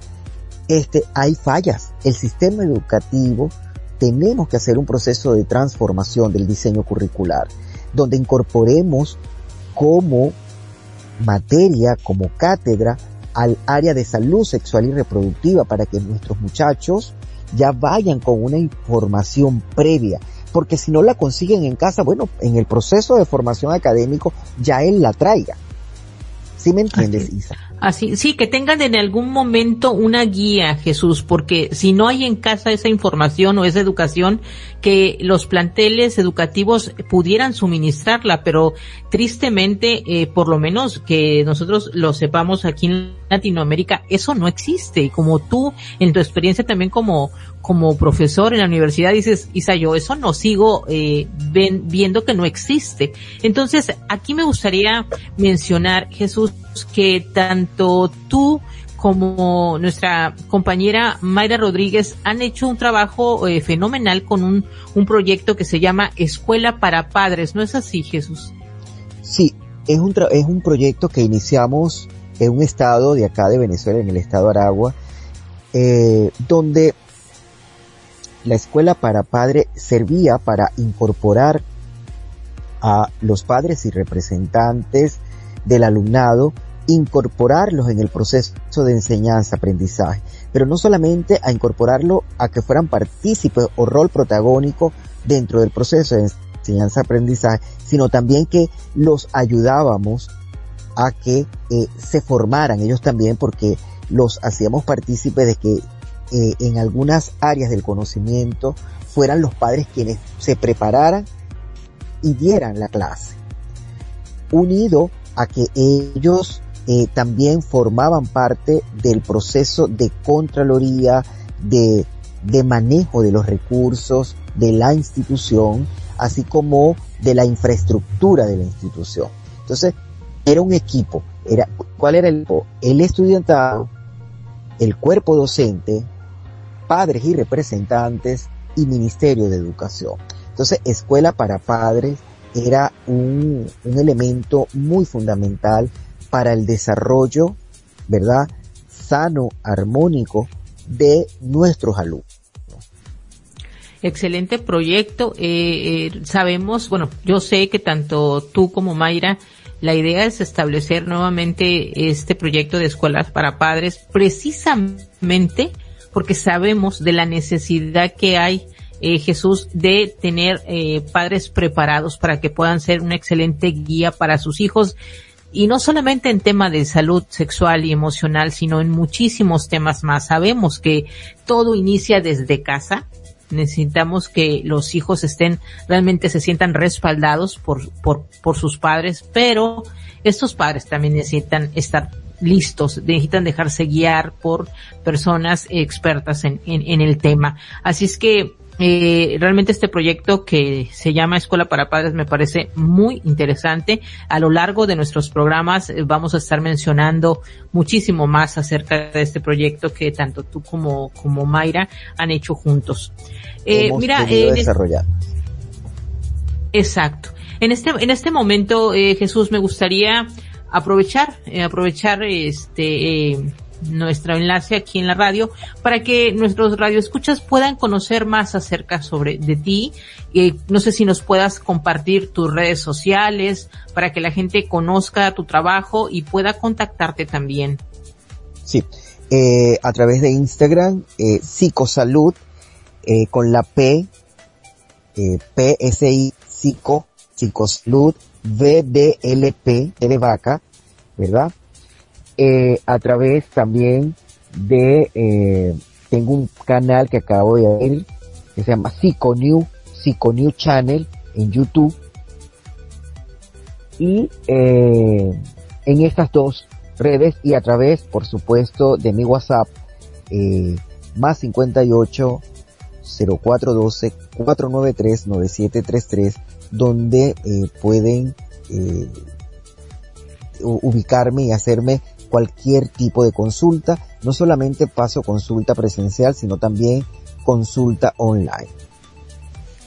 este, hay fallas. El sistema educativo tenemos que hacer un proceso de transformación del diseño curricular, donde incorporemos como materia, como cátedra, al área de salud sexual y reproductiva para que nuestros muchachos ya vayan con una información previa. Porque si no la consiguen en casa, bueno, en el proceso de formación académico ya él la traiga. ¿Sí me entiendes, Isa? Así, sí, que tengan en algún momento una guía, Jesús, porque si no hay en casa esa información o esa educación, que los planteles educativos pudieran suministrarla, pero tristemente, eh, por lo menos que nosotros lo sepamos aquí en Latinoamérica, eso no existe. Como tú, en tu experiencia también como, como profesor en la universidad, dices, Isa, yo eso no sigo eh, viendo que no existe. Entonces, aquí me gustaría mencionar, Jesús, que tanto tú como nuestra compañera Mayra Rodríguez han hecho un trabajo eh, fenomenal con un, un proyecto que se llama Escuela para Padres. ¿No es así, Jesús? Sí, es un, es un proyecto que iniciamos en un estado de acá de Venezuela, en el estado de Aragua, eh, donde la escuela para padres servía para incorporar a los padres y representantes del alumnado incorporarlos en el proceso de enseñanza-aprendizaje, pero no solamente a incorporarlo a que fueran partícipes o rol protagónico dentro del proceso de enseñanza-aprendizaje, sino también que los ayudábamos a que eh, se formaran ellos también porque los hacíamos partícipes de que eh, en algunas áreas del conocimiento fueran los padres quienes se prepararan y dieran la clase, unido a que ellos eh, también formaban parte del proceso de Contraloría, de de manejo de los recursos de la institución, así como de la infraestructura de la institución. Entonces, era un equipo. Era, ¿Cuál era el equipo? El estudiantado, el cuerpo docente, padres y representantes y Ministerio de Educación. Entonces, Escuela para Padres era un, un elemento muy fundamental para el desarrollo, ¿verdad? Sano, armónico de nuestros alumnos. Excelente proyecto. Eh, eh, sabemos, bueno, yo sé que tanto tú como Mayra, la idea es establecer nuevamente este proyecto de escuelas para padres precisamente porque sabemos de la necesidad que hay eh, Jesús de tener eh, padres preparados para que puedan ser una excelente guía para sus hijos y no solamente en tema de salud sexual y emocional, sino en muchísimos temas más. Sabemos que todo inicia desde casa. Necesitamos que los hijos estén, realmente se sientan respaldados por, por, por sus padres, pero estos padres también necesitan estar listos, necesitan dejarse guiar por personas expertas en, en, en el tema. Así es que eh, realmente este proyecto que se llama Escuela para Padres me parece muy interesante. A lo largo de nuestros programas eh, vamos a estar mencionando muchísimo más acerca de este proyecto que tanto tú como, como Mayra han hecho juntos. Eh, mira, eh, desarrollar. Exacto. En este, en este momento, eh, Jesús, me gustaría aprovechar, eh, aprovechar este, eh, nuestro enlace aquí en la radio para que nuestros radioescuchas puedan conocer más acerca sobre de ti. Eh, no sé si nos puedas compartir tus redes sociales para que la gente conozca tu trabajo y pueda contactarte también. Sí, eh, a través de Instagram, Psicosalud, con la P, PSI, Psico, Psicosalud, VDLP, de vaca, ¿verdad? eh, a través también de, eh, tengo un canal que acabo de abrir, que se llama Psiconew, Psiconew Channel en YouTube. Y eh, en estas dos redes y a través, por supuesto, de mi WhatsApp, eh, más 58 0412 493 9733, donde eh, pueden eh, ubicarme y hacerme cualquier tipo de consulta. No solamente paso consulta presencial, sino también consulta online.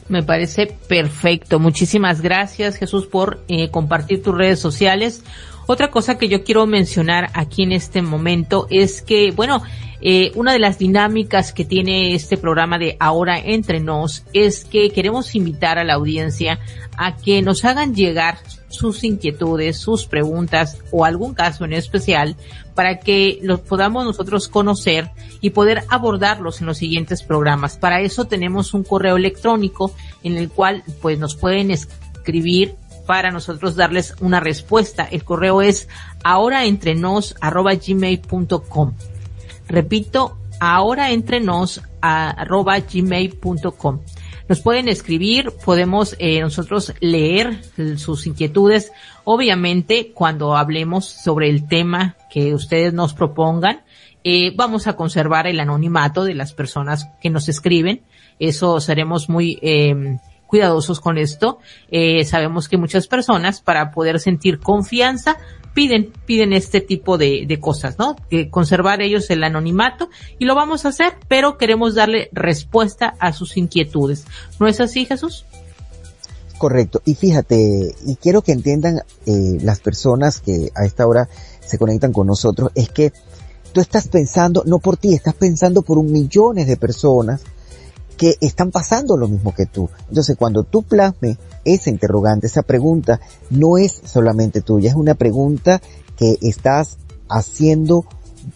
Me parece perfecto. Muchísimas gracias Jesús por eh, compartir tus redes sociales. Otra cosa que yo quiero mencionar aquí en este momento es que, bueno, eh, una de las dinámicas que tiene este programa de Ahora entre nos es que queremos invitar a la audiencia a que nos hagan llegar sus inquietudes, sus preguntas o algún caso en especial para que los podamos nosotros conocer y poder abordarlos en los siguientes programas. Para eso tenemos un correo electrónico en el cual pues nos pueden escribir para nosotros darles una respuesta. El correo es ahoraentrenos@gmail.com. Repito, ahoraentrenos@gmail.com. Nos pueden escribir, podemos eh, nosotros leer sus inquietudes. Obviamente, cuando hablemos sobre el tema que ustedes nos propongan, eh, vamos a conservar el anonimato de las personas que nos escriben. Eso seremos muy eh, cuidadosos con esto. Eh, sabemos que muchas personas, para poder sentir confianza, piden, piden este tipo de, de cosas, ¿no? Que conservar ellos el anonimato y lo vamos a hacer, pero queremos darle respuesta a sus inquietudes. ¿No es así, Jesús? Correcto. Y fíjate, y quiero que entiendan eh, las personas que a esta hora se conectan con nosotros, es que tú estás pensando, no por ti, estás pensando por un millones de personas que están pasando lo mismo que tú. Entonces, cuando tú plasmes esa interrogante, esa pregunta, no es solamente tuya, es una pregunta que estás haciendo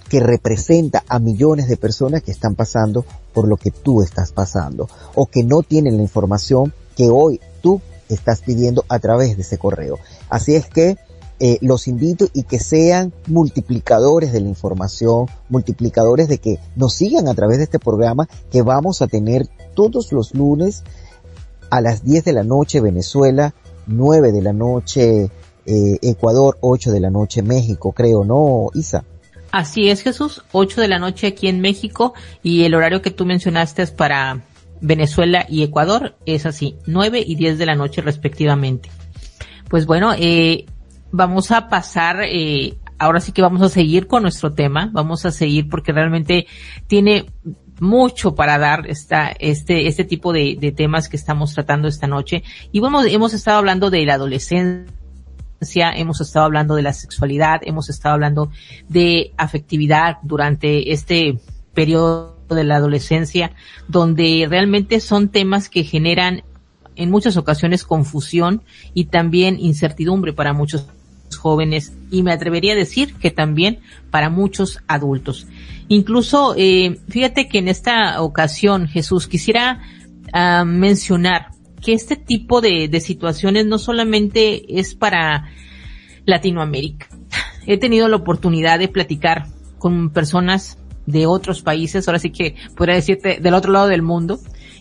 que representa a millones de personas que están pasando por lo que tú estás pasando o que no tienen la información que hoy tú estás pidiendo a través de ese correo. Así es que eh, los invito y que sean multiplicadores de la información, multiplicadores de que nos sigan a través de este programa que vamos a tener todos los lunes a las 10 de la noche Venezuela, 9 de la noche eh, Ecuador, 8 de la noche México, creo, ¿no, Isa? Así es, Jesús. 8 de la noche aquí en México y el horario que tú mencionaste es para Venezuela y Ecuador. Es así, 9 y 10 de la noche respectivamente. Pues bueno, eh, vamos a pasar, eh, ahora sí que vamos a seguir con nuestro tema. Vamos a seguir porque realmente tiene mucho para dar esta, este, este tipo de, de temas que estamos tratando esta noche. Y bueno, hemos estado hablando de la adolescencia hemos estado hablando de la sexualidad, hemos estado hablando de afectividad durante este periodo de la adolescencia, donde realmente son temas que generan en muchas ocasiones confusión y también incertidumbre para muchos jóvenes y me atrevería a decir que también para muchos adultos. Incluso, eh, fíjate que en esta ocasión, Jesús, quisiera ah, mencionar que este tipo de, de situaciones no solamente es para Latinoamérica. He tenido la oportunidad de platicar con personas de otros países, ahora sí que podría decirte del otro lado del mundo,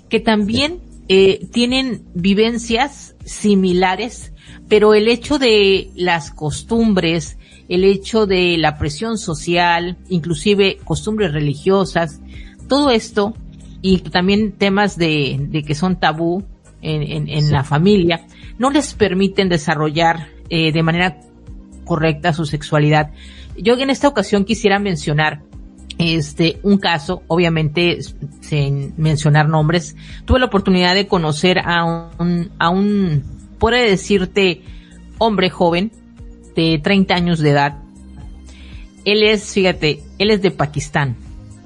que también eh, tienen vivencias similares, pero el hecho de las costumbres, el hecho de la presión social, inclusive costumbres religiosas, todo esto y también temas de, de que son tabú, en, la familia, no les permiten desarrollar eh, de manera correcta su sexualidad. Yo en esta ocasión quisiera mencionar este un caso, obviamente sin mencionar nombres, tuve la oportunidad de conocer a un a un puede decirte hombre joven de 30 años de edad. Él es, fíjate, él es de Pakistán.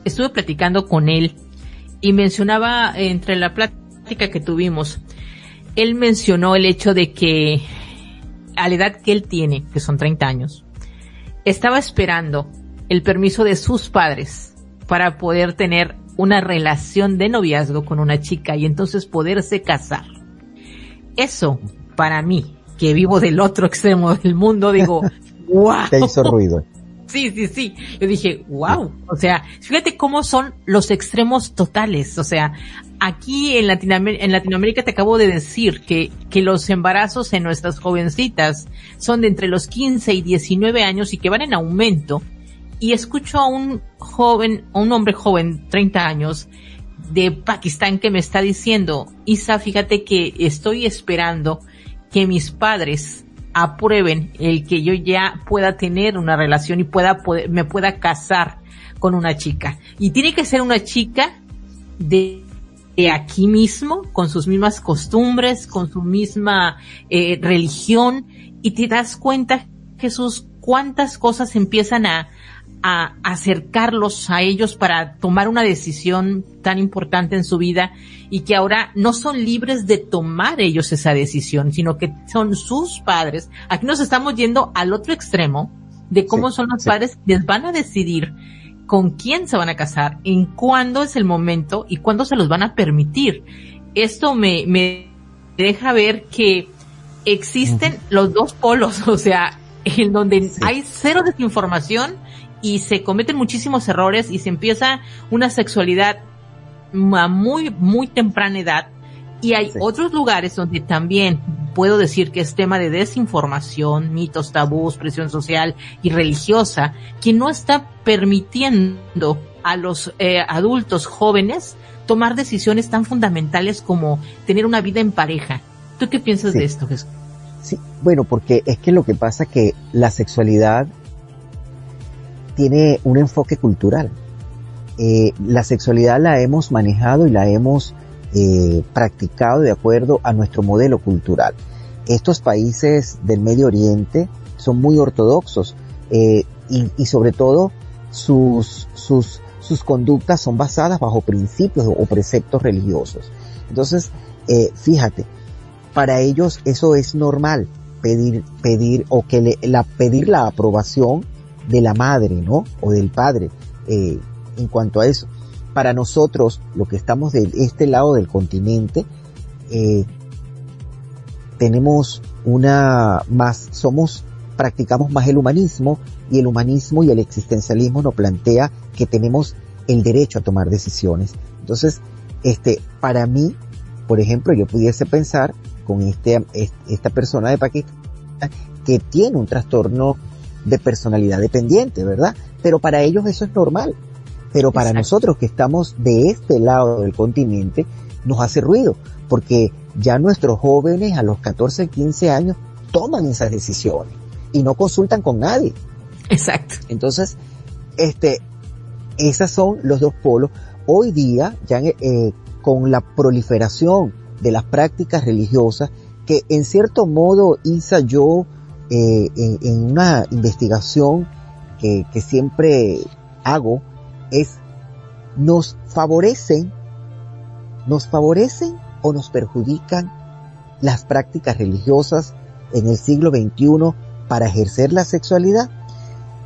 Estuve platicando con él y mencionaba entre la plática que tuvimos él mencionó el hecho de que a la edad que él tiene, que son 30 años, estaba esperando el permiso de sus padres para poder tener una relación de noviazgo con una chica y entonces poderse casar. Eso, para mí, que vivo del otro extremo del mundo, digo, [laughs] wow. Te hizo ruido. Sí, sí, sí. Yo dije, wow. O sea, fíjate cómo son los extremos totales. O sea, aquí en Latinoamérica, en Latinoamérica te acabo de decir que, que los embarazos en nuestras jovencitas son de entre los 15 y 19 años y que van en aumento. Y escucho a un joven, a un hombre joven, 30 años, de Pakistán que me está diciendo, Isa, fíjate que estoy esperando que mis padres aprueben el que yo ya pueda tener una relación y pueda me pueda casar con una chica. Y tiene que ser una chica de, de aquí mismo, con sus mismas costumbres, con su misma eh, religión, y te das cuenta, Jesús, cuántas cosas empiezan a, a acercarlos a ellos para tomar una decisión tan importante en su vida y que ahora no son libres de tomar ellos esa decisión, sino que son sus padres. Aquí nos estamos yendo al otro extremo de cómo son los padres, les van a decidir con quién se van a casar, en cuándo es el momento y cuándo se los van a permitir. Esto me, me deja ver que existen los dos polos, [laughs] o sea, en donde hay cero desinformación y se cometen muchísimos errores y se empieza una sexualidad a muy, muy temprana edad. Y hay otros lugares donde también puedo decir que es tema de desinformación, mitos, tabús, presión social y religiosa, que no está permitiendo a los eh, adultos jóvenes tomar decisiones tan fundamentales como tener una vida en pareja. ¿Tú qué piensas de esto, Jesús? Sí, bueno, porque es que lo que pasa que la sexualidad tiene un enfoque cultural. Eh, la sexualidad la hemos manejado y la hemos eh, practicado de acuerdo a nuestro modelo cultural. Estos países del Medio Oriente son muy ortodoxos eh, y, sobre todo sus, sus, sus conductas son basadas bajo principios o preceptos religiosos. Entonces, fíjate, para ellos eso es normal, pedir, pedir o que la, pedir la aprobación de la madre, ¿no? O del padre, eh, en cuanto a eso. Para nosotros, lo que estamos de este lado del continente, eh, tenemos una más, somos, practicamos más el humanismo y el humanismo y el existencialismo nos plantea que tenemos el derecho a tomar decisiones. Entonces, este, para mí, por ejemplo, yo pudiese pensar con este, esta persona de Pakistán que tiene un trastorno de personalidad dependiente, ¿verdad? Pero para ellos eso es normal. Pero para nosotros que estamos de este lado del continente, nos hace ruido, porque ya nuestros jóvenes a los 14, 15 años toman esas decisiones y no consultan con nadie. Exacto. Entonces, este, esas son los dos polos. Hoy día, ya eh, con la proliferación de las prácticas religiosas, que en cierto modo, Isa, yo, eh, en, una investigación que, siempre hago, es, nos favorecen, nos favorecen o nos perjudican las prácticas religiosas en el siglo XXI para ejercer la sexualidad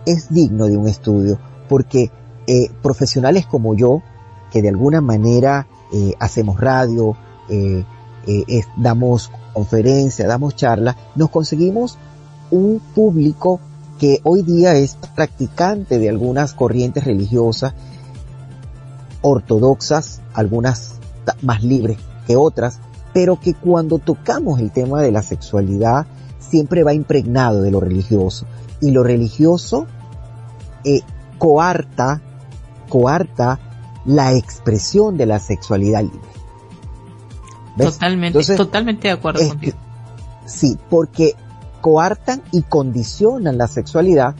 es digno de un estudio porque eh, profesionales como yo, que de alguna manera eh, hacemos radio, damos conferencias, damos charlas, nos conseguimos un público que hoy día es practicante de algunas corrientes religiosas ortodoxas, algunas más libres que otras, pero que cuando tocamos el tema de la sexualidad siempre va impregnado de lo religioso. Y lo religioso eh, coarta, coarta la expresión de la sexualidad libre. Totalmente, totalmente de acuerdo contigo. Sí, porque coartan y condicionan la sexualidad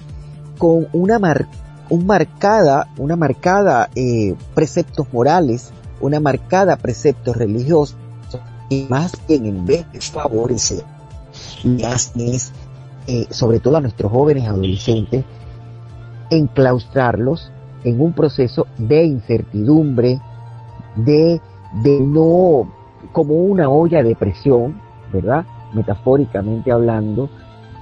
con una un marcada, una marcada eh, preceptos morales, una marcada preceptos religiosos, y más bien en vez de favorecer, más es, eh, sobre todo a nuestros jóvenes adolescentes, enclaustrarlos en un proceso de incertidumbre, de, de no, como una olla de presión, ¿verdad? Metafóricamente hablando,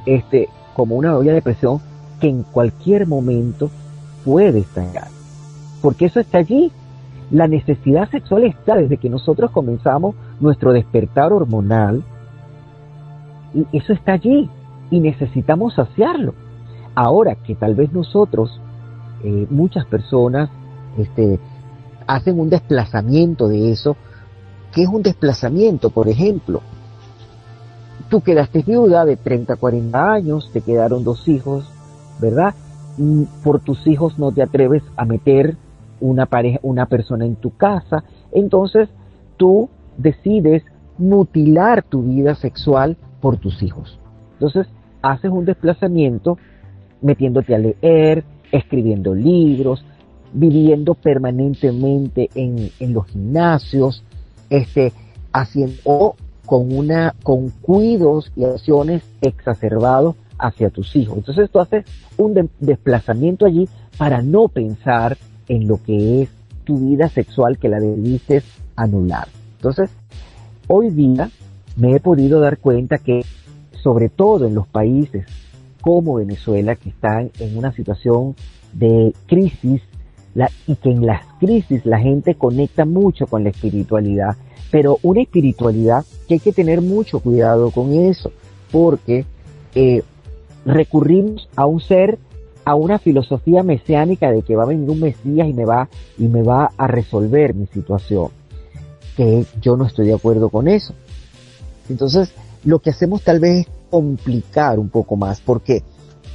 este, como una olla de presión que en cualquier momento puede estallar. Porque eso está allí. La necesidad sexual está desde que nosotros comenzamos nuestro despertar hormonal. Y eso está allí. Y necesitamos saciarlo. Ahora que tal vez nosotros, eh, muchas personas, este, hacen un desplazamiento de eso. ¿Qué es un desplazamiento? Por ejemplo, tú quedaste viuda de 30, 40 años, te quedaron dos hijos, ¿verdad? por tus hijos no te atreves a meter una pareja, una persona en tu casa, entonces tú decides mutilar tu vida sexual por tus hijos. Entonces haces un desplazamiento metiéndote a leer, escribiendo libros, viviendo permanentemente en, en los gimnasios, este, haciendo con una, con cuidos y acciones exacerbados hacia tus hijos. Entonces tú haces un desplazamiento allí para no pensar en lo que es tu vida sexual que la debiste anular. Entonces, hoy día me he podido dar cuenta que, sobre todo en los países como Venezuela, que están en una situación de crisis, y que en las crisis la gente conecta mucho con la espiritualidad, pero una espiritualidad que hay que tener mucho cuidado con eso, porque eh, recurrimos a un ser, a una filosofía mesiánica de que va a venir un Mesías y me va, y me va a resolver mi situación. Que yo no estoy de acuerdo con eso. Entonces, lo que hacemos tal vez es complicar un poco más, porque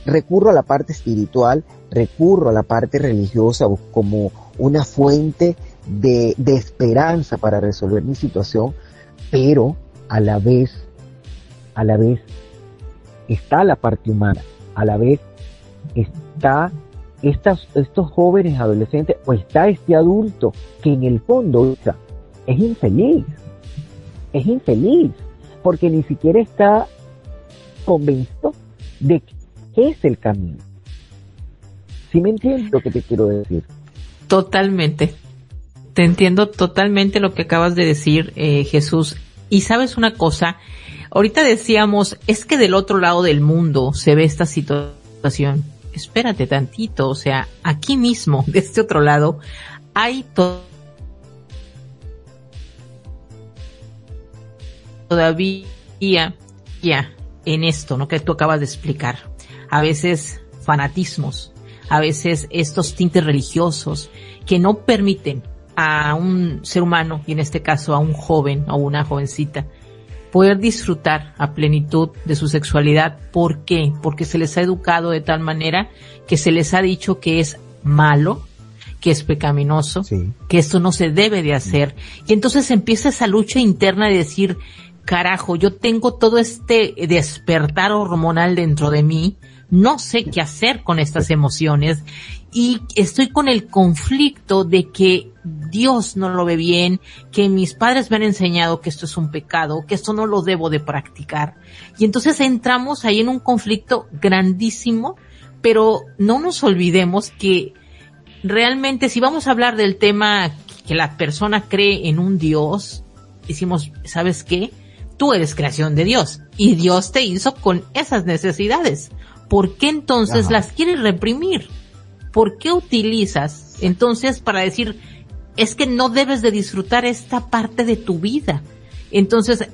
recurro a la parte espiritual, recurro a la parte religiosa como una fuente de, de esperanza para resolver mi situación, pero a la vez, a la vez está la parte humana, a la vez está estas, estos jóvenes adolescentes o está este adulto que en el fondo es infeliz, es infeliz, porque ni siquiera está convencido de qué es el camino. ¿Sí me entiendes lo que te quiero decir? Totalmente. Te entiendo totalmente lo que acabas de decir, eh, Jesús. Y sabes una cosa, Ahorita decíamos, es que del otro lado del mundo se ve esta situación. Espérate tantito, o sea, aquí mismo, [laughs] de este otro lado, hay todavía ya en esto, ¿no? Que tú acabas de explicar. A veces fanatismos, a veces estos tintes religiosos que no permiten a un ser humano, y en este caso a un joven o una jovencita, poder disfrutar a plenitud de su sexualidad. ¿Por qué? Porque se les ha educado de tal manera que se les ha dicho que es malo, que es pecaminoso, que esto no se debe de hacer. Y entonces empieza esa lucha interna de decir, carajo, yo tengo todo este despertar hormonal dentro de mí, no sé qué hacer con estas emociones y estoy con el conflicto de que Dios no lo ve bien, que mis padres me han enseñado que esto es un pecado, que esto no lo debo de practicar. Y entonces entramos ahí en un conflicto grandísimo, pero no nos olvidemos que realmente si vamos a hablar del tema que la persona cree en un Dios, decimos, ¿sabes qué? Tú eres creación de Dios y Dios te hizo con esas necesidades. ¿Por qué entonces las quieres reprimir? ¿por qué utilizas entonces para decir, es que no debes de disfrutar esta parte de tu vida? Entonces,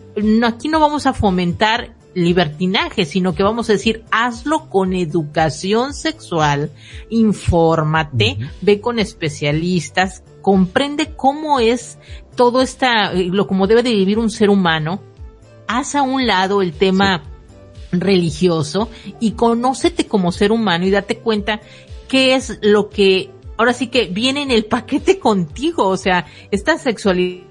aquí no vamos a fomentar libertinaje, sino que vamos a decir, hazlo con educación sexual, infórmate, ve con especialistas, comprende cómo es todo esta, lo como debe de vivir un ser humano, haz a un lado el tema religioso y conócete como ser humano y date cuenta qué es lo que ahora sí que viene en el [laughs] paquete contigo, o sea, esta sexualidad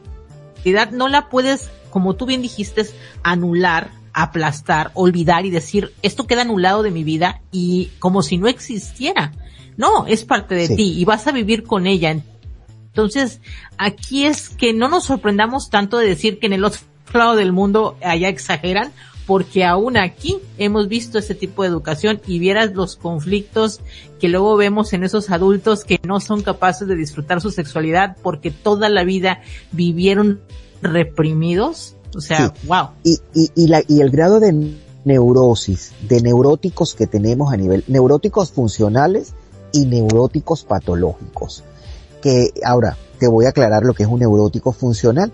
no la puedes, como tú bien dijiste, anular, aplastar, olvidar y decir, esto queda anulado de mi vida y como si no existiera. No, es parte de ti y vas a vivir con ella. Entonces, aquí es que no nos sorprendamos tanto de decir que en el otro lado del mundo allá exageran, porque aún aquí hemos visto ese tipo de educación y vieras los conflictos que luego vemos en esos adultos que no son capaces de disfrutar su sexualidad porque toda la vida vivieron reprimidos. O sea, wow. Y, y, y, la, y el grado de neurosis, de neuróticos que tenemos a nivel, neuróticos funcionales y neuróticos patológicos. Que ahora te voy a aclarar lo que es un neurótico funcional.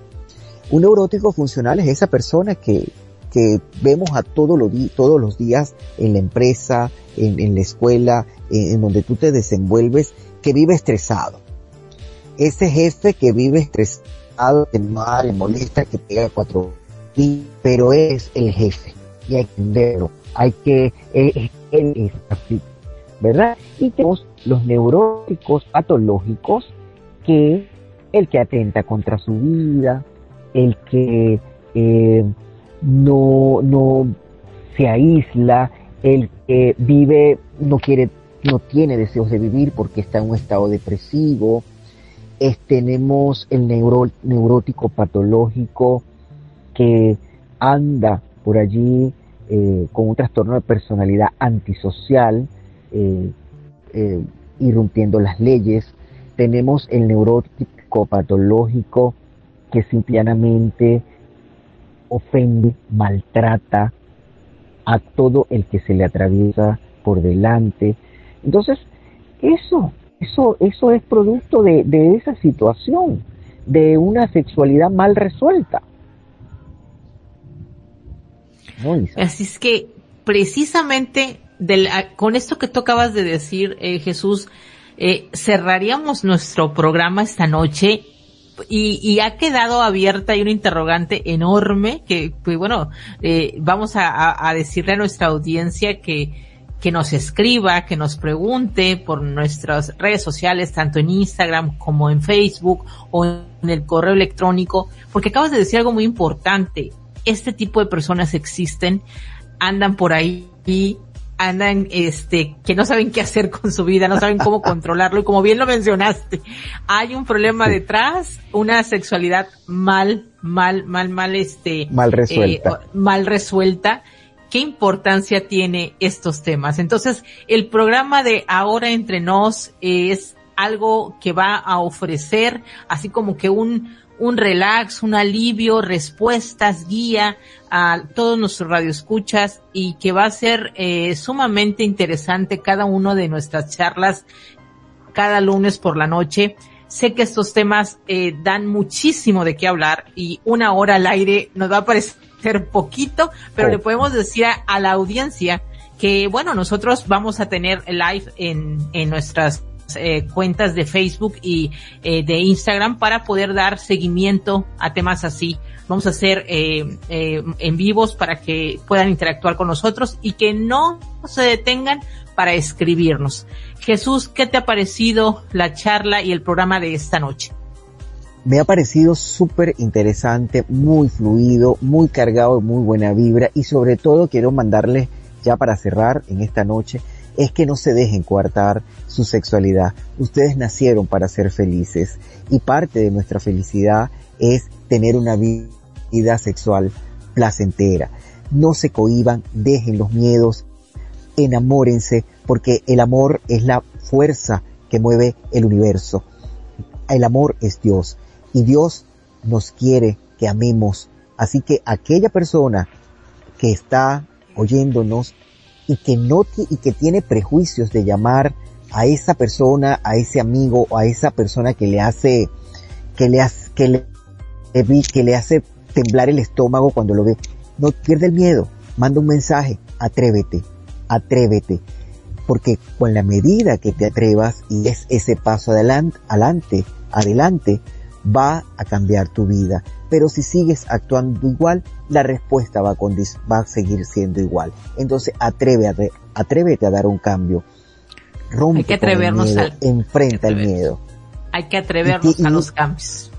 Un neurótico funcional es esa persona que, que vemos a todos los, todos los días en la empresa, en, la escuela, en, donde tú te desenvuelves, que vive estresado. Ese jefe que vive estresado, que no le molesta, que pega cuatro, pero es el jefe y hay que entenderlo, hay que, él es así, ¿verdad? Y tenemos los neuróticos patológicos que el que atenta contra su vida, el que eh, no, no se aísla, el que vive no quiere, no tiene deseos de vivir porque está en un estado depresivo, tenemos el neurótico patológico que anda por allí eh, con un trastorno de personalidad antisocial, eh, eh, irrumpiendo las leyes. Tenemos el neurótico patológico que simplemente ofende, maltrata a todo el que se le atraviesa por delante. Entonces, eso, eso, eso es producto de, esa situación, de una sexualidad mal resuelta. Así es que precisamente con esto que tú acabas de decir, eh, Jesús, eh, cerraríamos nuestro programa esta noche y, y, ha quedado abierta y un interrogante enorme que, pues bueno, eh, vamos a, decirle a nuestra audiencia que, que nos escriba, que nos pregunte por nuestras redes sociales, tanto en Instagram como en Facebook o en el correo electrónico, porque acabas de decir algo muy importante. Este tipo de personas existen, andan por ahí andan, este, que no saben qué hacer con su vida, no saben cómo [laughs] controlarlo y como bien lo mencionaste, hay un problema detrás, una sexualidad mal, mal, mal, mal, este, mal resuelta. Eh, mal resuelta. ¿Qué importancia tiene estos temas? Entonces, el programa de Ahora entre nos es algo que va a ofrecer, así como que un, un relax, un alivio, respuestas, guía a todos nuestros radioescuchas y que va a ser eh, sumamente interesante cada uno de nuestras charlas cada lunes por la noche. Sé que estos temas eh, dan muchísimo de qué hablar y una hora al aire nos va a parecer [laughs] poquito, pero le oh. podemos decir a, la audiencia que bueno, nosotros vamos a tener live en, en nuestras eh, cuentas de Facebook y eh, de Instagram para poder dar seguimiento a temas así. Vamos a hacer eh, en vivos para que puedan interactuar con nosotros y que no se detengan para escribirnos. Jesús, ¿qué te ha parecido la charla y el programa de esta noche? Me ha parecido súper interesante, muy fluido, muy cargado muy buena vibra y sobre todo quiero mandarles ya para cerrar en esta noche es que no se dejen coartar su sexualidad. Ustedes nacieron para ser felices y parte de nuestra felicidad es tener una vida sexual placentera. No se cohiban, dejen los miedos, enamórense, porque el amor es la fuerza que mueve el universo. El amor es Dios y Dios nos quiere que amemos. Así que aquella persona que está oyéndonos y que no y que tiene prejuicios de llamar a esa persona, a ese amigo a esa persona que le hace que le hace que le, que le hace temblar el estómago cuando lo ve. No pierde el miedo, manda un mensaje, atrévete, atrévete, porque con la medida que te atrevas y es ese paso adelante, adelante, adelante, va a cambiar tu vida. Pero si sigues actuando igual, la respuesta va a, va a seguir siendo igual. Entonces atrévete, atrévete a dar un cambio. Rompe Hay que atrevernos el miedo, enfrenta el miedo. Hay que atrevernos a los cambios.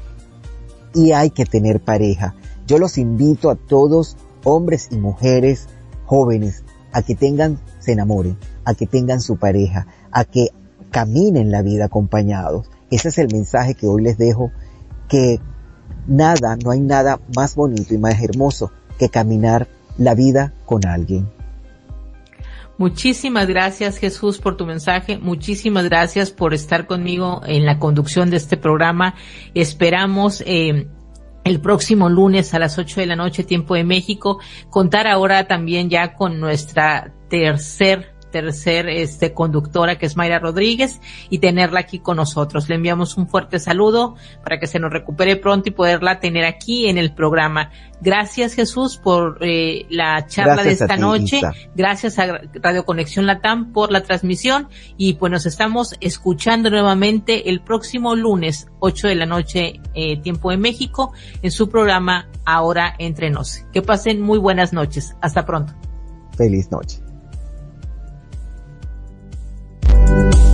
Y hay que tener pareja. Yo los invito a todos, hombres y mujeres, jóvenes, a que tengan, se enamoren, a que tengan su pareja, a que caminen la vida acompañados. Ese es el mensaje que hoy les dejo que nada, no hay nada más bonito y más hermoso que caminar la vida con alguien. Muchísimas gracias Jesús por tu mensaje, muchísimas gracias por estar conmigo en la conducción de este programa. Esperamos eh, el próximo lunes a las 8 de la noche, tiempo de México, contar ahora también ya con nuestra tercer tercer este, conductora que es Mayra Rodríguez y tenerla aquí con nosotros. Le enviamos un fuerte saludo para que se nos recupere pronto y poderla tener aquí en el programa. Gracias Jesús por eh, la charla de esta noche. Gracias a Radio Conexión Latam por la transmisión y pues nos estamos escuchando nuevamente el próximo lunes 8 de la noche eh, tiempo de México en su programa Ahora Entre Nos. Que pasen muy buenas noches. Hasta pronto. Feliz noche. Thank you.